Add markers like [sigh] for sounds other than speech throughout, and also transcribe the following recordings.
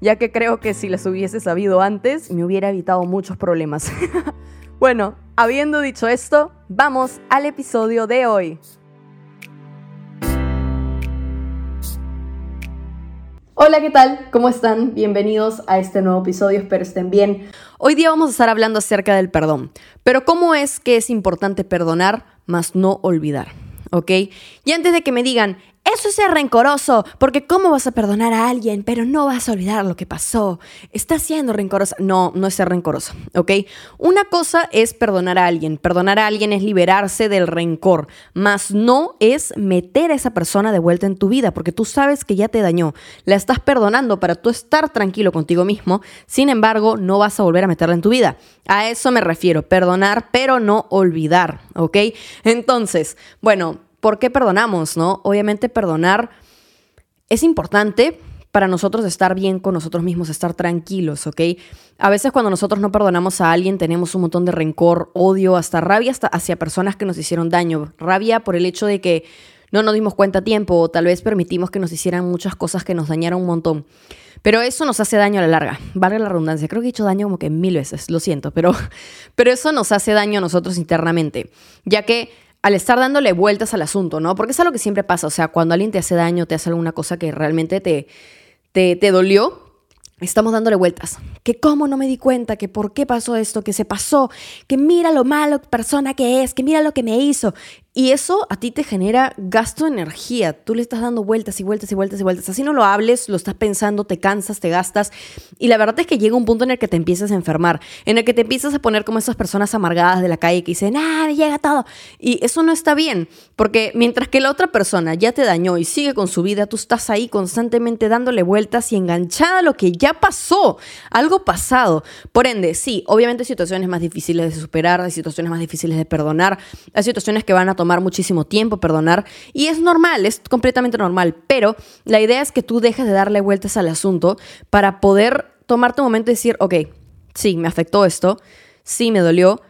ya que creo que si las hubiese sabido antes me hubiera evitado muchos problemas. [laughs] bueno, habiendo dicho esto, vamos al episodio de hoy. Hola, ¿qué tal? ¿Cómo están? Bienvenidos a este nuevo episodio, espero estén bien. Hoy día vamos a estar hablando acerca del perdón, pero ¿cómo es que es importante perdonar, más no olvidar? ¿Ok? Y antes de que me digan, eso es ser rencoroso, porque ¿cómo vas a perdonar a alguien, pero no vas a olvidar lo que pasó? Estás siendo rencorosa. No, no es ser rencoroso, ¿ok? Una cosa es perdonar a alguien. Perdonar a alguien es liberarse del rencor, más no es meter a esa persona de vuelta en tu vida, porque tú sabes que ya te dañó. La estás perdonando para tú estar tranquilo contigo mismo, sin embargo, no vas a volver a meterla en tu vida. A eso me refiero, perdonar, pero no olvidar, ¿ok? Entonces, bueno, ¿por qué perdonamos, no? Obviamente perdonar es importante para nosotros estar bien con nosotros mismos, estar tranquilos, ¿ok? A veces cuando nosotros no perdonamos a alguien tenemos un montón de rencor, odio, hasta rabia hasta hacia personas que nos hicieron daño. Rabia por el hecho de que no nos dimos cuenta a tiempo o tal vez permitimos que nos hicieran muchas cosas que nos dañaron un montón. Pero eso nos hace daño a la larga, vale la redundancia. Creo que he hecho daño como que mil veces, lo siento, pero, [laughs] pero eso nos hace daño a nosotros internamente, ya que al estar dándole vueltas al asunto, ¿no? Porque es algo que siempre pasa, o sea, cuando alguien te hace daño, te hace alguna cosa que realmente te, te, te dolió, estamos dándole vueltas. Que cómo no me di cuenta, que por qué pasó esto, que se pasó, que mira lo malo persona que es, que mira lo que me hizo. Y eso a ti te genera gasto de energía. Tú le estás dando vueltas y vueltas y vueltas y vueltas. Así no lo hables, lo estás pensando, te cansas, te gastas. Y la verdad es que llega un punto en el que te empiezas a enfermar, en el que te empiezas a poner como esas personas amargadas de la calle que dicen, ah, me llega todo. Y eso no está bien, porque mientras que la otra persona ya te dañó y sigue con su vida, tú estás ahí constantemente dándole vueltas y enganchada a lo que ya pasó, algo pasado. Por ende, sí, obviamente hay situaciones más difíciles de superar, hay situaciones más difíciles de perdonar, hay situaciones que van a tomar muchísimo tiempo perdonar y es normal, es completamente normal, pero la idea es que tú dejes de darle vueltas al asunto para poder tomarte un momento y decir, ok, sí, me afectó esto, sí, me dolió,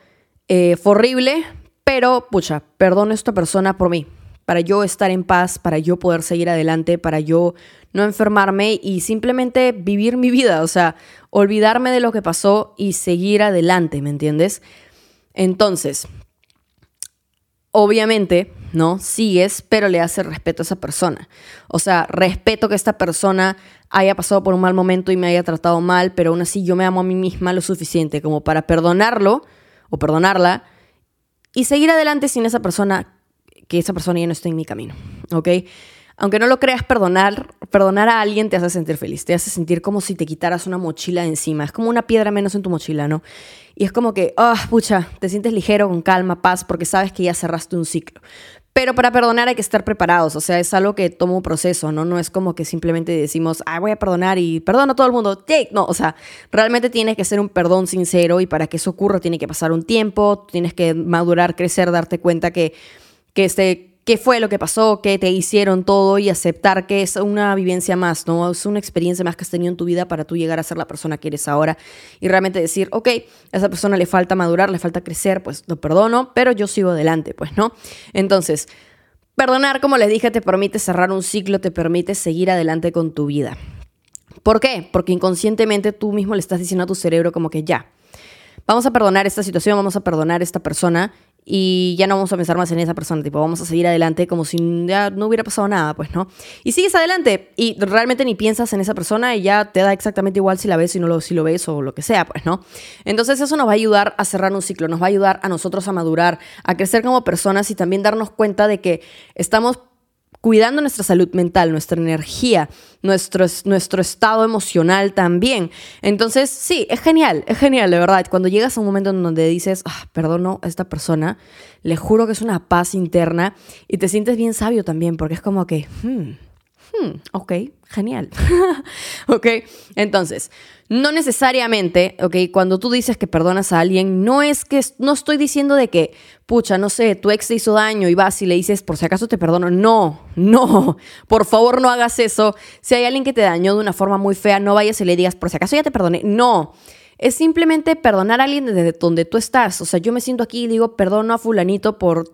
eh, fue horrible, pero pucha, perdono a esta persona por mí, para yo estar en paz, para yo poder seguir adelante, para yo no enfermarme y simplemente vivir mi vida, o sea, olvidarme de lo que pasó y seguir adelante, ¿me entiendes? Entonces, obviamente, ¿no? Sigues, pero le haces respeto a esa persona. O sea, respeto que esta persona haya pasado por un mal momento y me haya tratado mal, pero aún así yo me amo a mí misma lo suficiente como para perdonarlo o perdonarla y seguir adelante sin esa persona, que esa persona ya no esté en mi camino, ¿ok? aunque no lo creas, perdonar, perdonar a alguien te hace sentir feliz, te hace sentir como si te quitaras una mochila encima, es como una piedra menos en tu mochila, ¿no? Y es como que, ah, pucha, te sientes ligero, con calma, paz, porque sabes que ya cerraste un ciclo. Pero para perdonar hay que estar preparados, o sea, es algo que toma un proceso, ¿no? No es como que simplemente decimos, ah, voy a perdonar y perdono a todo el mundo. No, o sea, realmente tiene que ser un perdón sincero y para que eso ocurra tiene que pasar un tiempo, tienes que madurar, crecer, darte cuenta que, que este qué fue lo que pasó, qué te hicieron todo y aceptar que es una vivencia más, ¿no? Es una experiencia más que has tenido en tu vida para tú llegar a ser la persona que eres ahora y realmente decir, ok, a esa persona le falta madurar, le falta crecer, pues lo perdono, pero yo sigo adelante, pues, ¿no? Entonces, perdonar, como les dije, te permite cerrar un ciclo, te permite seguir adelante con tu vida. ¿Por qué? Porque inconscientemente tú mismo le estás diciendo a tu cerebro como que ya, vamos a perdonar esta situación, vamos a perdonar esta persona y ya no vamos a pensar más en esa persona, tipo, vamos a seguir adelante como si ya no hubiera pasado nada, pues, ¿no? Y sigues adelante y realmente ni piensas en esa persona y ya te da exactamente igual si la ves, si no lo, si lo ves o lo que sea, pues, ¿no? Entonces eso nos va a ayudar a cerrar un ciclo, nos va a ayudar a nosotros a madurar, a crecer como personas y también darnos cuenta de que estamos cuidando nuestra salud mental, nuestra energía, nuestro, nuestro estado emocional también. Entonces, sí, es genial, es genial, de verdad. Cuando llegas a un momento en donde dices, ah, perdono a esta persona, le juro que es una paz interna y te sientes bien sabio también, porque es como que, hmm, hmm ok, genial. [laughs] ¿ok? Entonces, no necesariamente, ¿ok? Cuando tú dices que perdonas a alguien, no es que, no estoy diciendo de que, pucha, no sé, tu ex te hizo daño y vas y le dices, por si acaso te perdono. No, no, [laughs] por favor no hagas eso. Si hay alguien que te dañó de una forma muy fea, no vayas y le digas, por si acaso ya te perdoné. No. Es simplemente perdonar a alguien desde donde tú estás. O sea, yo me siento aquí y digo, perdono a fulanito por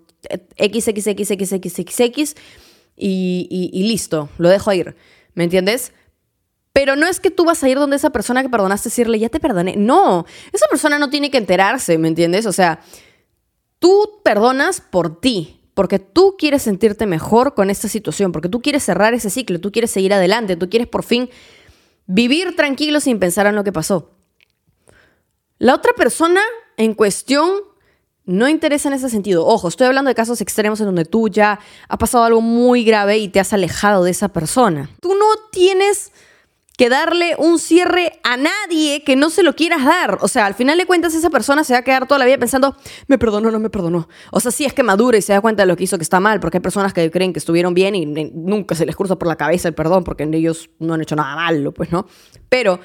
XXXXXX y, listo, lo dejo ir. ¿Me entiendes? Pero no es que tú vas a ir donde esa persona que perdonaste decirle, ya te perdoné. No, esa persona no tiene que enterarse, ¿me entiendes? O sea, tú perdonas por ti, porque tú quieres sentirte mejor con esta situación, porque tú quieres cerrar ese ciclo, tú quieres seguir adelante, tú quieres por fin vivir tranquilo sin pensar en lo que pasó. La otra persona en cuestión no interesa en ese sentido. Ojo, estoy hablando de casos extremos en donde tú ya ha pasado algo muy grave y te has alejado de esa persona. Tú no tienes que darle un cierre a nadie que no se lo quieras dar. O sea, al final de cuentas esa persona se va a quedar toda la vida pensando, me perdonó, no me perdonó. O sea, sí es que madura y se da cuenta de lo que hizo que está mal, porque hay personas que creen que estuvieron bien y nunca se les cruza por la cabeza el perdón, porque ellos no han hecho nada malo, pues, ¿no? Pero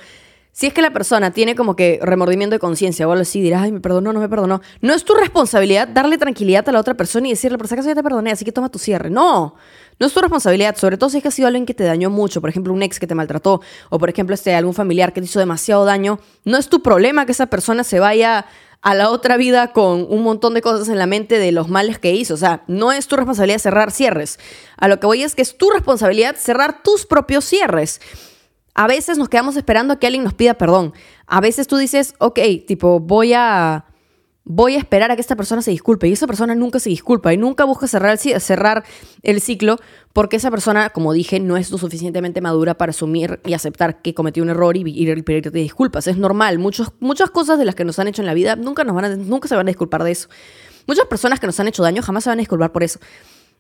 si es que la persona tiene como que remordimiento de conciencia o algo así, dirás, ay, me perdonó, no me perdonó. No es tu responsabilidad darle tranquilidad a la otra persona y decirle, por si acaso ya te perdoné, así que toma tu cierre. No, no es tu responsabilidad, sobre todo si es que ha sido alguien que te dañó mucho, por ejemplo, un ex que te maltrató, o por ejemplo, este, algún familiar que te hizo demasiado daño. No es tu problema que esa persona se vaya a la otra vida con un montón de cosas en la mente de los males que hizo. O sea, no es tu responsabilidad cerrar cierres. A lo que voy es que es tu responsabilidad cerrar tus propios cierres. A veces nos quedamos esperando a que alguien nos pida perdón. A veces tú dices, ok, tipo, voy a, voy a esperar a que esta persona se disculpe. Y esa persona nunca se disculpa y nunca busca cerrar el, ciclo porque esa persona, como dije, no es lo suficientemente madura para asumir y aceptar que cometió un error y, y pedirte disculpas. Es normal. Muchos, muchas cosas de las que nos han hecho en la vida nunca, nos van a, nunca se van a disculpar de eso. Muchas personas que nos han hecho daño jamás se van a disculpar por eso.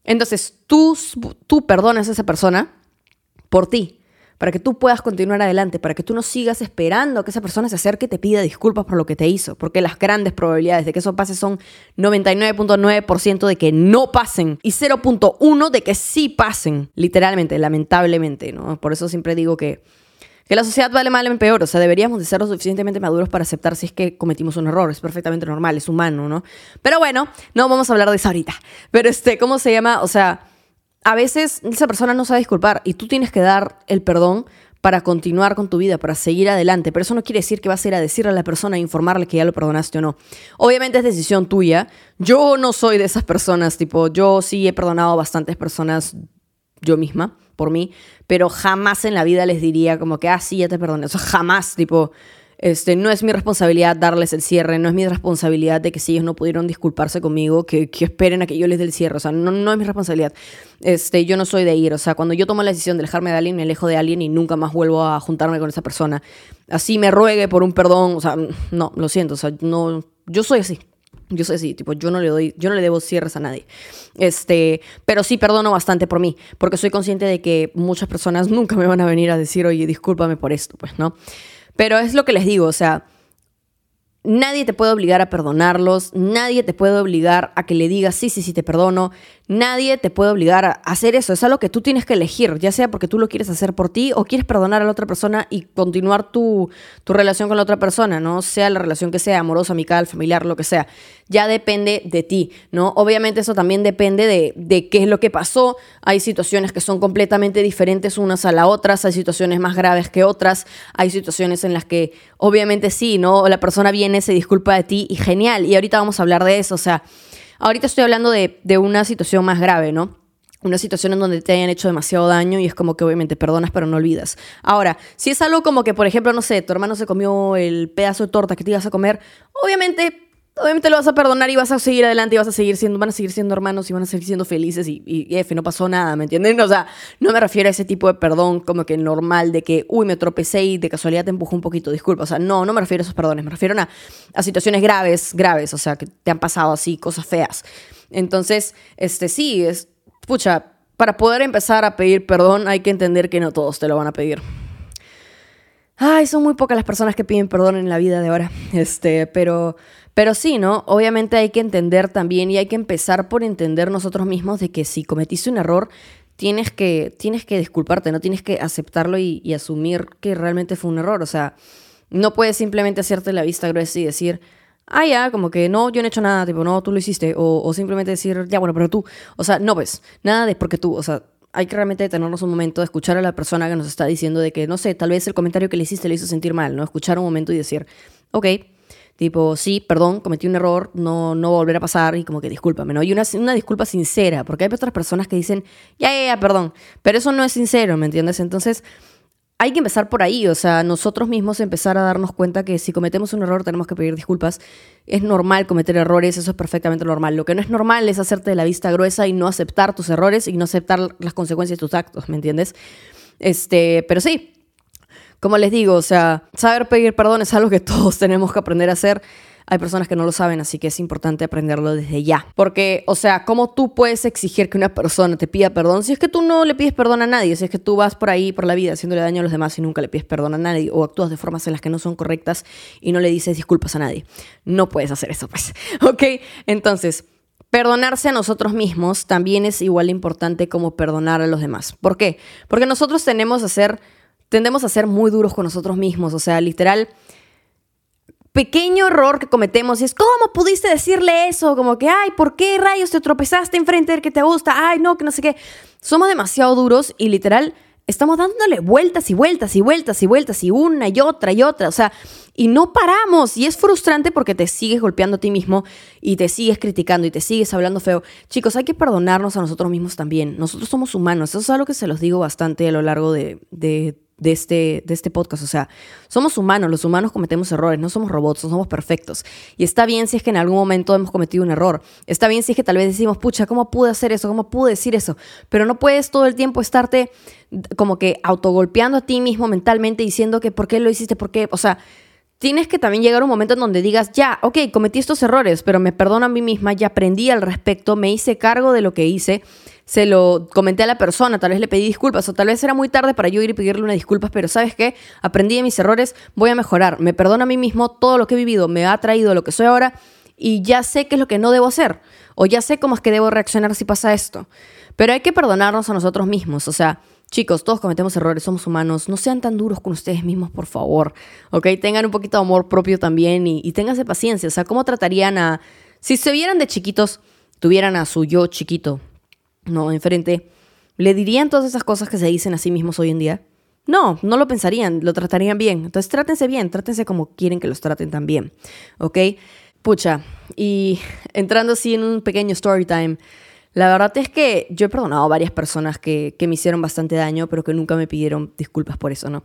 Entonces, tú, tú perdonas a esa persona por ti, para que tú puedas continuar adelante, para que tú no sigas esperando a que esa persona se acerque y te pida disculpas por lo que te hizo, porque las grandes probabilidades de que eso pase son 99.9% de que no pasen y 0.1 de que sí pasen, literalmente, lamentablemente, ¿no? Por eso siempre digo que que la sociedad vale mal en peor, o sea, deberíamos de ser lo suficientemente maduros para aceptar si es que cometimos un error, es perfectamente normal, es humano, ¿no? Pero bueno, no vamos a hablar de eso ahorita. Pero este, ¿cómo se llama? O sea, a veces esa persona no sabe disculpar y tú tienes que dar el perdón para continuar con tu vida, para seguir adelante. Pero eso no quiere decir que vas a ir a decirle a la persona, e informarle que ya lo perdonaste o no. Obviamente es decisión tuya. Yo no soy de esas personas, tipo, yo sí he perdonado a bastantes personas yo misma, por mí, pero jamás en la vida les diría como que, ah, sí, ya te perdoné. Jamás, tipo, este, no es mi responsabilidad darles el cierre, no es mi responsabilidad de que si ellos no pudieron disculparse conmigo, que, esperen a que yo les dé el cierre. O sea, no, no es mi responsabilidad. Este, yo no soy de ir. O sea, cuando yo tomo la decisión de alejarme de alguien, me alejo de alguien y nunca más vuelvo a juntarme con esa persona. Así me ruegue por un perdón. O sea, no, lo siento. O sea, no, yo soy así. Yo soy así, tipo, yo no le doy, yo no le debo cierres a nadie. Este, pero sí perdono bastante por mí, porque soy consciente de que muchas personas nunca me van a venir a decir, oye, discúlpame por esto, pues, ¿no? Pero es lo que les digo, o sea, nadie te puede obligar a perdonarlos, nadie te puede obligar a que le digas, sí, sí, sí, te perdono, Nadie te puede obligar a hacer eso. Es algo que tú tienes que elegir, ya sea porque tú lo quieres hacer por ti o quieres perdonar a la otra persona y continuar tu, relación con la otra persona, ¿no? Sea la relación que sea, amorosa, amical, familiar, lo que sea. Ya depende de ti, ¿no? Obviamente eso también depende de, de qué es lo que pasó. Hay situaciones que son completamente diferentes unas a las otras, hay situaciones más graves que otras, hay situaciones en las que obviamente sí, ¿no? La persona viene, se disculpa de ti y genial. Y ahorita vamos a hablar de eso, o sea Ahorita estoy hablando de, una situación más grave, ¿no? una situación en donde te hayan hecho demasiado daño y es como que obviamente perdonas pero no olvidas. Ahora, si es algo como que, por ejemplo, no sé, tu hermano se comió el pedazo de torta que te ibas a comer, obviamente obviamente lo vas a perdonar y vas a seguir adelante y vas a seguir siendo, van a seguir siendo hermanos y van a seguir siendo felices y, y, F, no pasó nada, ¿me entienden? O sea, no me refiero a ese tipo de perdón como que normal de que, uy, me tropecé y de casualidad te empujó un poquito, disculpa, o sea, no, no me refiero a esos perdones, me refiero a, a situaciones graves, graves, o sea, que te han pasado así, cosas feas. Entonces, este sí, es, pucha, para poder empezar a pedir perdón hay que entender que no todos te lo van a pedir. Ay, son muy pocas las personas que piden perdón en la vida de ahora. Este, pero pero sí, ¿no? Obviamente hay que entender también y hay que empezar por entender nosotros mismos de que si cometiste un error, tienes que, tienes que disculparte, no tienes que aceptarlo y, asumir que realmente fue un error. O sea, no puedes simplemente hacerte la vista gruesa y decir, ah, ya, como que no, yo no he hecho nada, tipo, no, tú lo hiciste, o, o simplemente decir, ya, bueno, pero tú, o sea, no ves, nada de porque tú, o sea, hay que realmente detenernos un momento, escuchar a la persona que nos está diciendo de que, no sé, tal vez el comentario que le hiciste le hizo sentir mal, ¿no? Escuchar un momento y decir, ok, tipo, sí, perdón, cometí un error, no, no volver a pasar y como que discúlpame, ¿no? Y una, una disculpa sincera, porque hay otras personas que dicen, ya, ya, ya, perdón, pero eso no es sincero, ¿me entiendes? Entonces, hay que empezar por ahí, o sea, nosotros mismos empezar a darnos cuenta que si cometemos un error tenemos que pedir disculpas. Es normal cometer errores, eso es perfectamente normal. Lo que no es normal es hacerte de la vista gruesa y no aceptar tus errores y no aceptar las consecuencias de tus actos, ¿me entiendes? Este, pero sí, como les digo, o sea, saber pedir perdón es algo que [laughs] todos tenemos que aprender a hacer. Hay personas que no lo saben, así que es importante aprenderlo desde ya. Porque, o sea, ¿cómo tú puedes exigir que una persona te pida perdón si es que tú no le pides perdón a nadie? Si es que tú vas por ahí, por la vida, haciéndole daño a los demás y nunca le pides perdón a nadie o actúas de formas en las que no son correctas y no le dices disculpas a nadie. No puedes hacer eso, pues. [laughs] ¿Ok? Entonces, Perdonarse a nosotros mismos también es igual importante como perdonar a los demás. ¿Por qué? Porque nosotros tenemos a ser, tendemos a ser muy duros con nosotros mismos. O sea, literal, pequeño error que cometemos y es, ¿cómo pudiste decirle eso? Como que, ay, ¿por qué rayos te tropezaste enfrente del que te gusta? Ay, no, que no sé qué. Somos demasiado duros y literal estamos dándole vueltas y vueltas y vueltas y vueltas y una y otra y otra. O sea, y no paramos. Y es frustrante porque te sigues golpeando a ti mismo y te sigues criticando y te sigues hablando feo. Chicos, hay que perdonarnos a nosotros mismos también. Nosotros somos humanos. Eso es algo que se los digo bastante a lo largo de, de de este, de este podcast. O sea, somos humanos, los humanos cometemos errores, no somos robots, no somos perfectos. Y está bien si es que en algún momento hemos cometido un error. Está bien si es que tal vez decimos, pucha, ¿cómo pude hacer eso? ¿Cómo pude decir eso? Pero no puedes todo el tiempo estarte como que autogolpeando a ti mismo mentalmente diciendo que por qué lo hiciste, por qué, o sea, tienes que también llegar a un momento en donde digas, ya, ok, cometí estos errores, pero me perdono a mí misma, ya aprendí al respecto, me hice cargo de lo que hice, se lo comenté a la persona, tal vez le pedí disculpas o tal vez era muy tarde para yo ir y pedirle una disculpas, pero ¿sabes qué? Aprendí de mis errores, voy a mejorar, me perdono a mí mismo, todo lo que he vivido me ha traído lo que soy ahora y ya sé qué es lo que no debo hacer o ya sé cómo es que debo reaccionar si pasa esto. Pero hay que perdonarnos a nosotros mismos, o sea, Chicos, todos cometemos errores, somos humanos, no sean tan duros con ustedes mismos, por favor, ¿ok? Tengan un poquito de amor propio también y, y paciencia, o sea, ¿cómo tratarían a... Si se vieran de chiquitos, tuvieran a su yo chiquito, no, enfrente, ¿le dirían todas esas cosas que se dicen a sí mismos hoy en día? No, no lo pensarían, lo tratarían bien. Entonces trátense bien, trátense como quieren que los traten también, ¿ok? Pucha, y [laughs] entrando así en un pequeño story time, la verdad es que yo he perdonado a varias personas que, me hicieron bastante daño, pero que nunca me pidieron disculpas por eso, ¿no?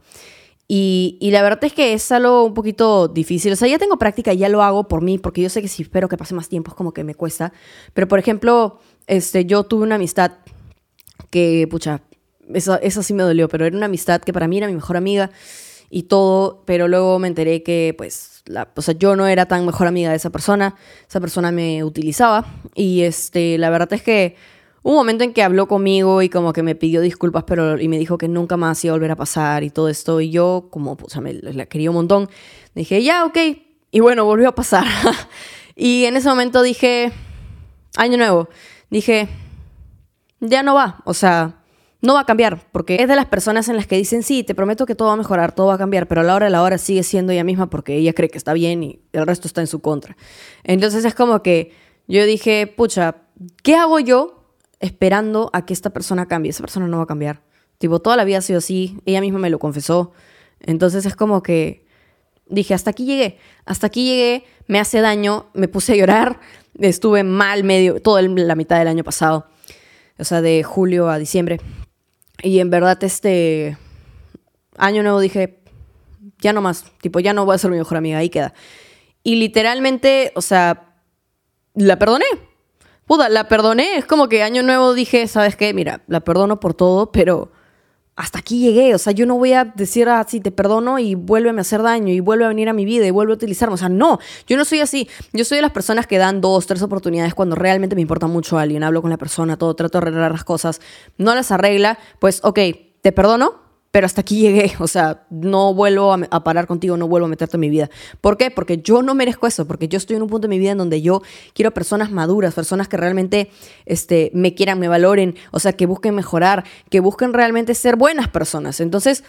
Y, la verdad es que es algo un poquito difícil. O sea, ya tengo práctica, ya lo hago por mí, porque yo sé que si espero que pase más tiempo es como que me cuesta. Pero, por ejemplo, este, yo tuve una amistad que, pucha, eso, eso sí me dolió, pero era una amistad que para mí era mi mejor amiga y todo, pero luego me enteré que, pues, la, o sea, yo no era tan mejor amiga de esa persona, esa persona me utilizaba y, este, la verdad es que un momento en que habló conmigo y como que me pidió disculpas, pero, y me dijo que nunca más iba a volver a pasar y todo esto, y yo, como, o sea, me la quería un montón, dije, ya, ok, y bueno, volvió a pasar. [laughs] y en ese momento dije, año nuevo, dije, ya no va, o sea, no va a cambiar, porque es de las personas en las que dicen, sí, te prometo que todo va a mejorar, todo va a cambiar, pero a la hora de la hora sigue siendo ella misma porque ella cree que está bien y el resto está en su contra. Entonces es como que yo dije, pucha, ¿qué hago yo esperando a que esta persona cambie? Esa persona no va a cambiar. Tipo, toda la vida ha sido así, ella misma me lo confesó. Entonces es como que dije, hasta aquí llegué, hasta aquí llegué, me hace daño, me puse a llorar, estuve mal medio, toda la mitad del año pasado, o sea, de julio a diciembre. Y en verdad, este año nuevo dije, ya no más, tipo, ya no voy a ser mi mejor amiga, ahí queda. Y literalmente, o sea, la perdoné. Puta, la perdoné. Es como que año nuevo dije, ¿sabes qué? Mira, la perdono por todo, pero hasta aquí llegué. O sea, yo no voy a decir así, ah, te perdono y vuélveme a hacer daño y vuelve a venir a mi vida y vuelve a utilizarme. O sea, no, yo no soy así. Yo soy de las personas que dan dos, tres oportunidades cuando realmente me importa mucho a alguien. Hablo con la persona, todo, trato de arreglar las cosas. No las arregla, pues, ok, te perdono, pero hasta aquí llegué, [laughs] o sea, no vuelvo a, parar contigo, no vuelvo a meterte en mi vida. ¿Por qué? Porque yo no merezco eso, porque yo estoy en un punto de mi vida en donde yo quiero personas maduras, personas que realmente este, me quieran, me valoren, o sea, que busquen mejorar, que busquen realmente ser buenas personas. Entonces,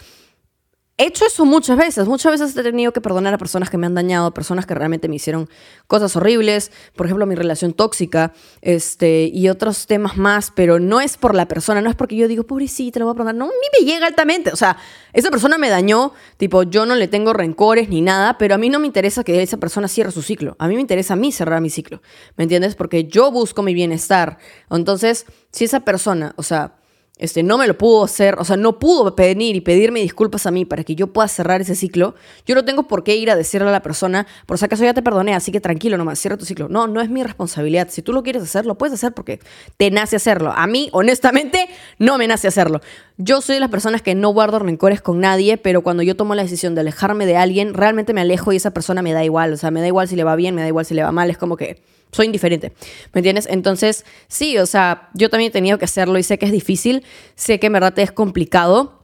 he hecho eso muchas veces. Muchas veces he tenido que perdonar a personas que me han dañado, personas que realmente me hicieron cosas horribles. Por ejemplo, mi relación tóxica este, y otros temas más, pero no es por la persona, no es porque yo digo, pobrecita, lo voy a perdonar. No, a mí me llega altamente. O sea, esa persona me dañó, tipo, yo no le tengo rencores ni nada, pero a mí no me interesa que esa persona cierre su ciclo. A mí me interesa a mí cerrar mi ciclo. ¿Me entiendes? Porque yo busco mi bienestar. Entonces, si esa persona, o sea, este, no me lo pudo hacer, o sea, no pudo venir y pedirme disculpas a mí para que yo pueda cerrar ese ciclo, yo no tengo por qué ir a decirle a la persona, por si acaso ya te perdoné, así que tranquilo nomás, cierra tu ciclo. No, no es mi responsabilidad. Si tú lo quieres hacer, lo puedes hacer porque te nace hacerlo. A mí, honestamente, no me nace hacerlo. Yo soy de las personas que no guardo rencores con nadie, pero cuando yo tomo la decisión de alejarme de alguien, realmente me alejo y esa persona me da igual. O sea, me da igual si le va bien, me da igual si le va mal. Es como que soy indiferente, ¿me entiendes? Entonces, sí, o sea, yo también he tenido que hacerlo y sé que es difícil, sé que en verdad es complicado,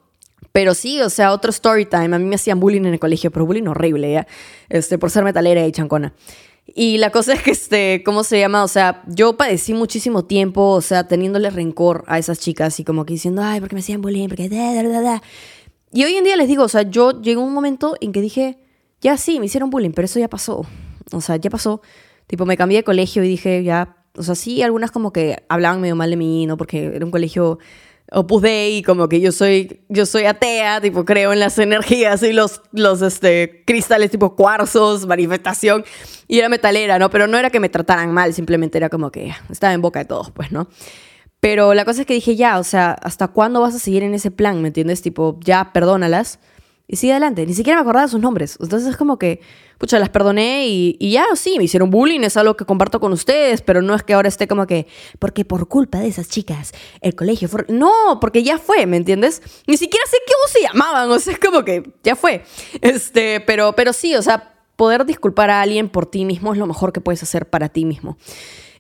pero sí, o sea, otro story time, a mí me hacían bullying en el colegio, pero bullying horrible, ¿ya? Este, por ser metalera y chancona. Y la cosa es que, este, ¿cómo se llama? O sea, yo padecí muchísimo tiempo, o sea, teniéndole rencor a esas chicas y como que diciendo, ay, porque me hacían bullying, porque da, da, da. Y hoy en día les digo, o sea, yo llegó un momento en que dije, ya sí, me hicieron bullying, pero eso ya pasó. O sea, ya pasó. Tipo, me cambié de colegio y dije, ya, o sea, sí, algunas como que hablaban medio mal de mí, ¿no? Porque era un colegio Opus Dei, como que yo soy, yo soy atea, tipo, creo en las energías y los, los este, cristales tipo cuarzos, manifestación, y era metalera, ¿no? Pero no era que me trataran mal, simplemente era como que estaba en boca de todos, pues, ¿no? Pero la cosa es que dije, ya, o sea, ¿hasta cuándo vas a seguir en ese plan? ¿Me entiendes? Tipo, ya, perdónalas y sigue adelante. Ni siquiera me acordaba de sus nombres. Entonces es como que, pucha, las perdoné y, y, ya, sí, me hicieron bullying, es algo que comparto con ustedes, pero no es que ahora esté como que, porque por culpa de esas chicas, el colegio fue... No, porque ya fue, ¿me entiendes? Ni siquiera sé cómo se llamaban, [laughs] o sea, es como que ya fue. Este, pero, pero sí, o sea, poder disculpar a alguien por ti mismo es lo mejor que puedes hacer para ti mismo.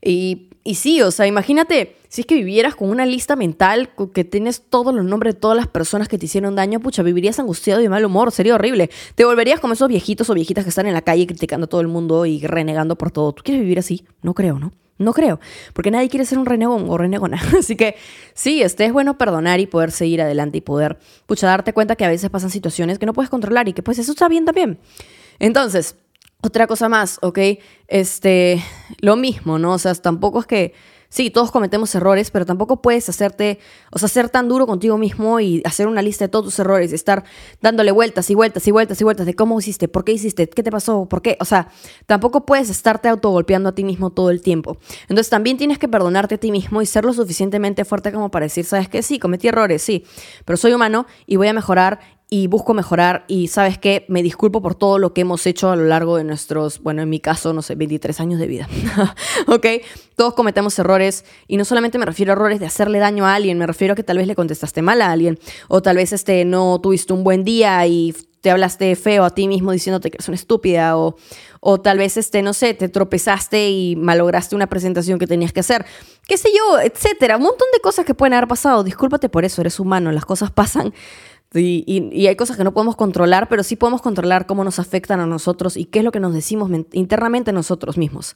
Y, y sí, o sea, imagínate, si es que vivieras con una lista mental que tienes todos los nombres de todas las personas que te hicieron daño, pucha, vivirías angustiado y de mal humor, sería horrible. Te volverías como esos viejitos o viejitas que están en la calle criticando a todo el mundo y renegando por todo. ¿Tú quieres vivir así? No creo, ¿no? No creo, porque nadie quiere ser un renegón o renegona. [laughs] Así que sí, este es bueno perdonar y poder seguir adelante y poder, pucha, darte cuenta que a veces pasan situaciones que no puedes controlar y que pues eso está bien también. Entonces, otra cosa más, ¿ok? Este, lo mismo, ¿no? O sea, tampoco es que, sí, todos cometemos errores, pero tampoco puedes hacerte, o sea, ser tan duro contigo mismo y hacer una lista de todos tus errores, estar dándole vueltas y vueltas y vueltas y vueltas de cómo hiciste, por qué hiciste, qué te pasó, por qué, o sea, tampoco puedes estarte autogolpeando a ti mismo todo el tiempo. Entonces también tienes que perdonarte a ti mismo y ser lo suficientemente fuerte como para decir, sabes que sí, cometí errores, sí, pero soy humano y voy a mejorar y busco mejorar y sabes qué, me disculpo por todo lo que hemos hecho a lo largo de nuestros, bueno, en mi caso, no sé, 23 años de vida. [laughs] ¿Ok? Todos cometemos errores y no solamente me refiero a errores de hacerle daño a alguien, me refiero a que tal vez le contestaste mal a alguien o tal vez este, no tuviste un buen día y te hablaste feo a ti mismo diciéndote que eres una estúpida o, o tal vez, este, no sé, te tropezaste y malograste una presentación que tenías que hacer, qué sé yo, etcétera, un montón de cosas que pueden haber pasado, discúlpate por eso, eres humano, las cosas pasan. Y, hay cosas que no podemos controlar, pero sí podemos controlar cómo nos afectan a nosotros y qué es lo que nos decimos internamente nosotros mismos.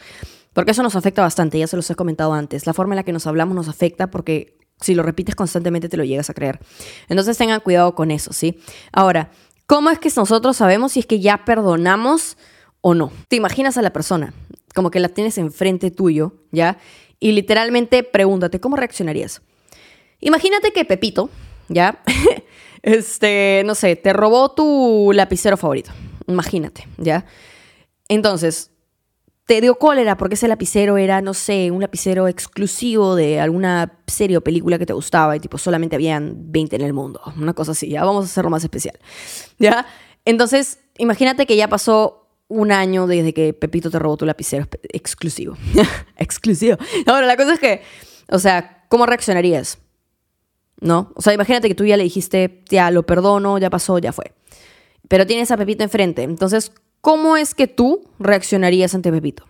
Porque eso nos afecta bastante, ya se los he comentado antes. La forma en la que nos hablamos nos afecta porque si lo repites constantemente te lo llegas a creer. Entonces tengan cuidado con eso, ¿sí? Ahora, ¿cómo es que nosotros sabemos si es que ya perdonamos o no? Te imaginas a la persona, como que la tienes enfrente tuyo, ¿ya? Y literalmente pregúntate, ¿cómo reaccionarías? Imagínate que Pepito, ¿ya? [laughs] este, no sé, te robó tu lapicero favorito. Imagínate, ¿ya? Entonces, te dio cólera porque ese lapicero era, no sé, un lapicero exclusivo de alguna serie o película que te gustaba y tipo solamente habían 20 en el mundo. Una cosa así, ya vamos a hacerlo más especial. ¿Ya? Entonces, imagínate que ya pasó un año desde que Pepito te robó tu lapicero exclusivo. [laughs] exclusivo. Ahora, la cosa es que, o sea, ¿cómo reaccionarías? ¿No? O sea, imagínate que tú ya le dijiste, ya lo perdono, ya pasó, ya fue. Pero tienes a Pepito enfrente. Entonces, ¿cómo es que tú reaccionarías ante Pepito?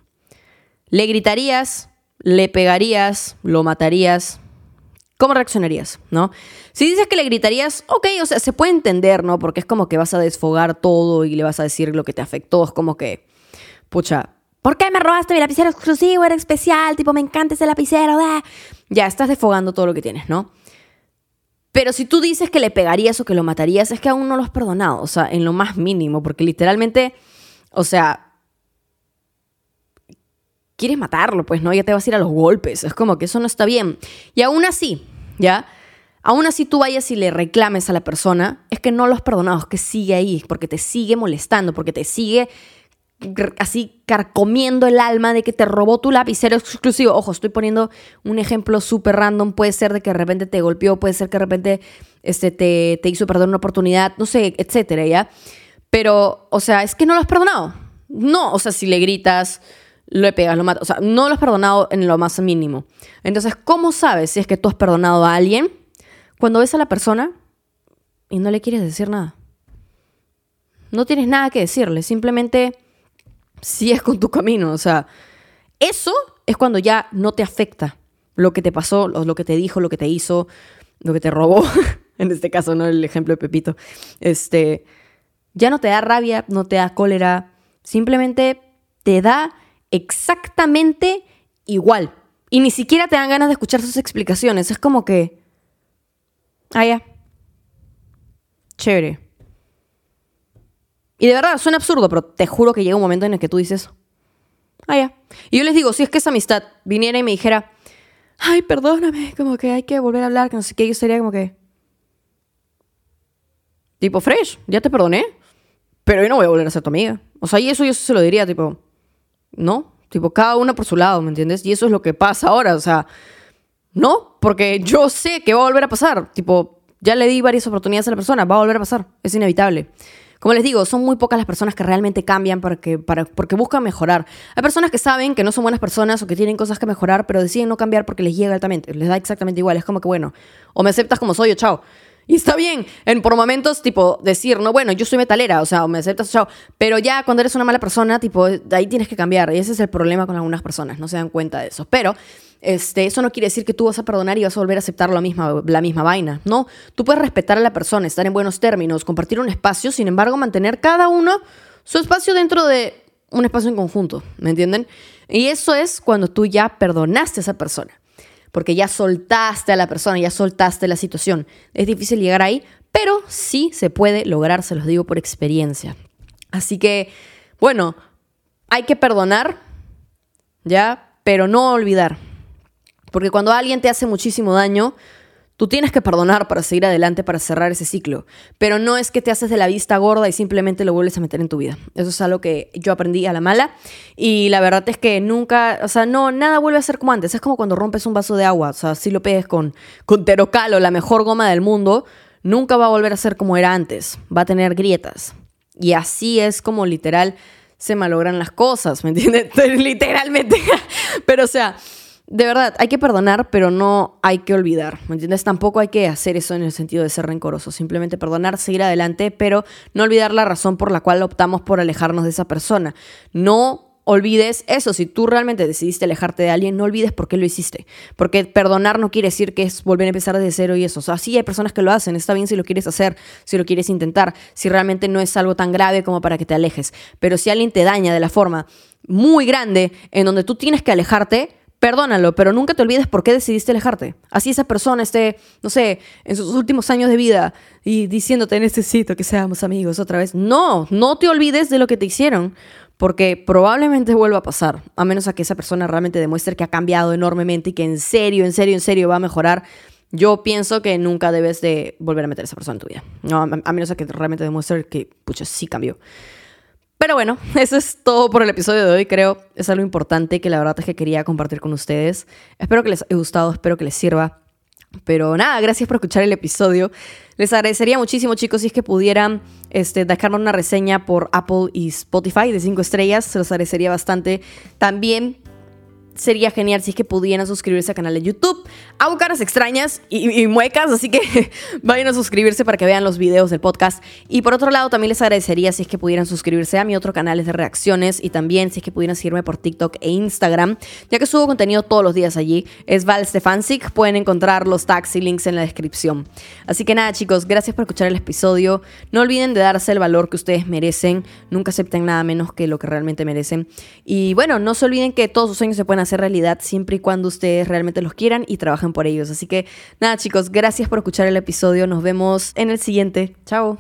¿Le gritarías? ¿Le pegarías? ¿Lo matarías? ¿Cómo reaccionarías, no? Si dices que le gritarías, ok, o sea, se puede entender, ¿no? Porque es como que vas a desfogar todo y le vas a decir lo que te afectó. Es como que, pucha, ¿por qué me robaste mi lapicero exclusivo? Era especial, tipo, me encanta ese lapicero. Ya, estás desfogando todo lo que tienes, ¿no? Pero si tú dices que le pegarías o que lo matarías, es que aún no lo has perdonado, o sea, en lo más mínimo, porque literalmente, o sea, quieres matarlo, pues, ¿no? Ya te vas a ir a los golpes, es como que eso no está bien. Y aún así, ¿ya? Aún así tú vayas y le reclames a la persona, es que no lo has perdonado, es que sigue ahí, porque te sigue molestando, porque te sigue así carcomiendo el alma de que te robó tu lapicero exclusivo. Ojo, estoy poniendo un ejemplo súper random. Puede ser de que de repente te golpeó, puede ser que de repente este, te, te hizo perder una oportunidad, no sé, etcétera, ¿ya? Pero, o sea, es que no lo has perdonado. No, o sea, si le gritas, lo pegas, lo matas. O sea, no lo has perdonado en lo más mínimo. Entonces, ¿cómo sabes si es que tú has perdonado a alguien? Cuando ves a la persona y no le quieres decir nada. No tienes nada que decirle, simplemente es con tu camino. O sea, eso es cuando ya no te afecta lo que te pasó, lo que te dijo, lo que te hizo, lo que te robó. [laughs] en este caso, no el ejemplo de Pepito. Este, ya no te da rabia, no te da cólera, simplemente te da exactamente igual. Y ni siquiera te dan ganas de escuchar sus explicaciones. Es como que. Ah, ya. Chévere. Y de verdad, suena absurdo, pero te juro que llega un momento en el que tú dices, ah, ya. Y yo les digo, si es que esa amistad viniera y me dijera, ay, perdóname, como que hay que volver a hablar, que no sé qué, yo sería como que, tipo, fresh, ya te perdoné, pero yo no voy a volver a ser tu amiga. O sea, y eso yo se lo diría, tipo, no, tipo, cada una por su lado, ¿me entiendes? Y eso es lo que pasa ahora, o sea, no, porque yo sé que va a volver a pasar, tipo, ya le di varias oportunidades a la persona, va a volver a pasar, es inevitable. Como les digo, son muy pocas las personas que realmente cambian porque, buscan mejorar. Hay personas que saben que no son buenas personas o que tienen cosas que mejorar, pero deciden no cambiar porque les llega altamente, les da exactamente igual. Es como que, bueno, o me aceptas como soy o chao. Y está bien, en, por momentos, tipo, decir, no, bueno, yo soy metalera, o sea, me aceptas, chao. Pero ya cuando eres una mala persona, tipo, ahí tienes que cambiar. Y ese es el problema con algunas personas, no se dan cuenta de eso. Pero este, eso no quiere decir que tú vas a perdonar y vas a volver a aceptar la misma, la misma vaina. No, tú puedes respetar a la persona, estar en buenos términos, compartir un espacio, sin embargo, mantener cada uno su espacio dentro de un espacio en conjunto, ¿me entienden? Y eso es cuando tú ya perdonaste a esa persona, porque ya soltaste a la persona, ya soltaste la situación. Es difícil llegar ahí, pero sí se puede lograr, se los digo por experiencia. Así que, bueno, hay que perdonar, ¿ya? Pero no olvidar. Porque cuando alguien te hace muchísimo daño, tú tienes que perdonar para seguir adelante, para cerrar ese ciclo. Pero no es que te haces de la vista gorda y simplemente lo vuelves a meter en tu vida. Eso es algo que yo aprendí a la mala. Y la verdad es que nunca, o sea, no, nada vuelve a ser como antes. Es como cuando rompes un vaso de agua. O sea, si lo pegues con, con Terocal o la mejor goma del mundo, nunca va a volver a ser como era antes. Va a tener grietas. Y así es como literal se malogran las cosas, ¿me entiendes? [laughs] Literalmente. [laughs] Pero o sea, de verdad, hay que perdonar, pero no hay que olvidar, ¿me entiendes? Tampoco hay que hacer eso en el sentido de ser rencoroso, simplemente perdonar, seguir adelante, pero no olvidar la razón por la cual optamos por alejarnos de esa persona. No olvides eso, si tú realmente decidiste alejarte de alguien, no olvides por qué lo hiciste, porque perdonar no quiere decir que es volver a empezar desde cero y eso, o sea, sí hay personas que lo hacen, está bien si lo quieres hacer, si lo quieres intentar, si realmente no es algo tan grave como para que te alejes, pero si alguien te daña de la forma muy grande en donde tú tienes que alejarte, perdónalo, pero nunca te olvides por qué decidiste alejarte. Así esa persona esté, no sé, en sus últimos años de vida y diciéndote necesito que seamos amigos otra vez. No, no te olvides de lo que te hicieron, porque probablemente vuelva a pasar, a menos que esa persona realmente demuestre que ha cambiado enormemente y que en serio, en serio, en serio va a mejorar. Yo pienso que nunca debes de volver a meter a esa persona en tu vida. No, a menos que realmente demuestre que, pucha, sí cambió. Pero bueno, [laughs] eso es todo por el episodio de hoy. Creo es algo importante que la verdad es que quería compartir con ustedes. Espero que les haya gustado, espero que les sirva. Pero nada, gracias por escuchar el episodio. Les agradecería muchísimo, chicos, si es que pudieran este, dejarme una reseña por Apple y Spotify de 5 estrellas. Se los agradecería bastante. También sería genial si es que pudieran suscribirse al canal de YouTube. Hago caras extrañas y, muecas, así que [laughs] vayan a suscribirse para que vean los videos del podcast. Y por otro lado, también les agradecería si es que pudieran suscribirse a mi otro canal de reacciones y también si es que pudieran seguirme por TikTok e Instagram, ya que subo contenido todos los días allí. Es Val Stefancic, pueden encontrar los tags y links en la descripción. Así que nada, chicos, gracias por escuchar el episodio. No olviden de darse el valor que ustedes merecen. Nunca acepten nada menos que lo que realmente merecen. Y bueno, no se olviden que todos sus sueños se pueden hacer realidad siempre y cuando ustedes realmente los quieran y trabajen por ellos. Así que nada chicos, gracias por escuchar el episodio. Nos vemos en el siguiente. Chao.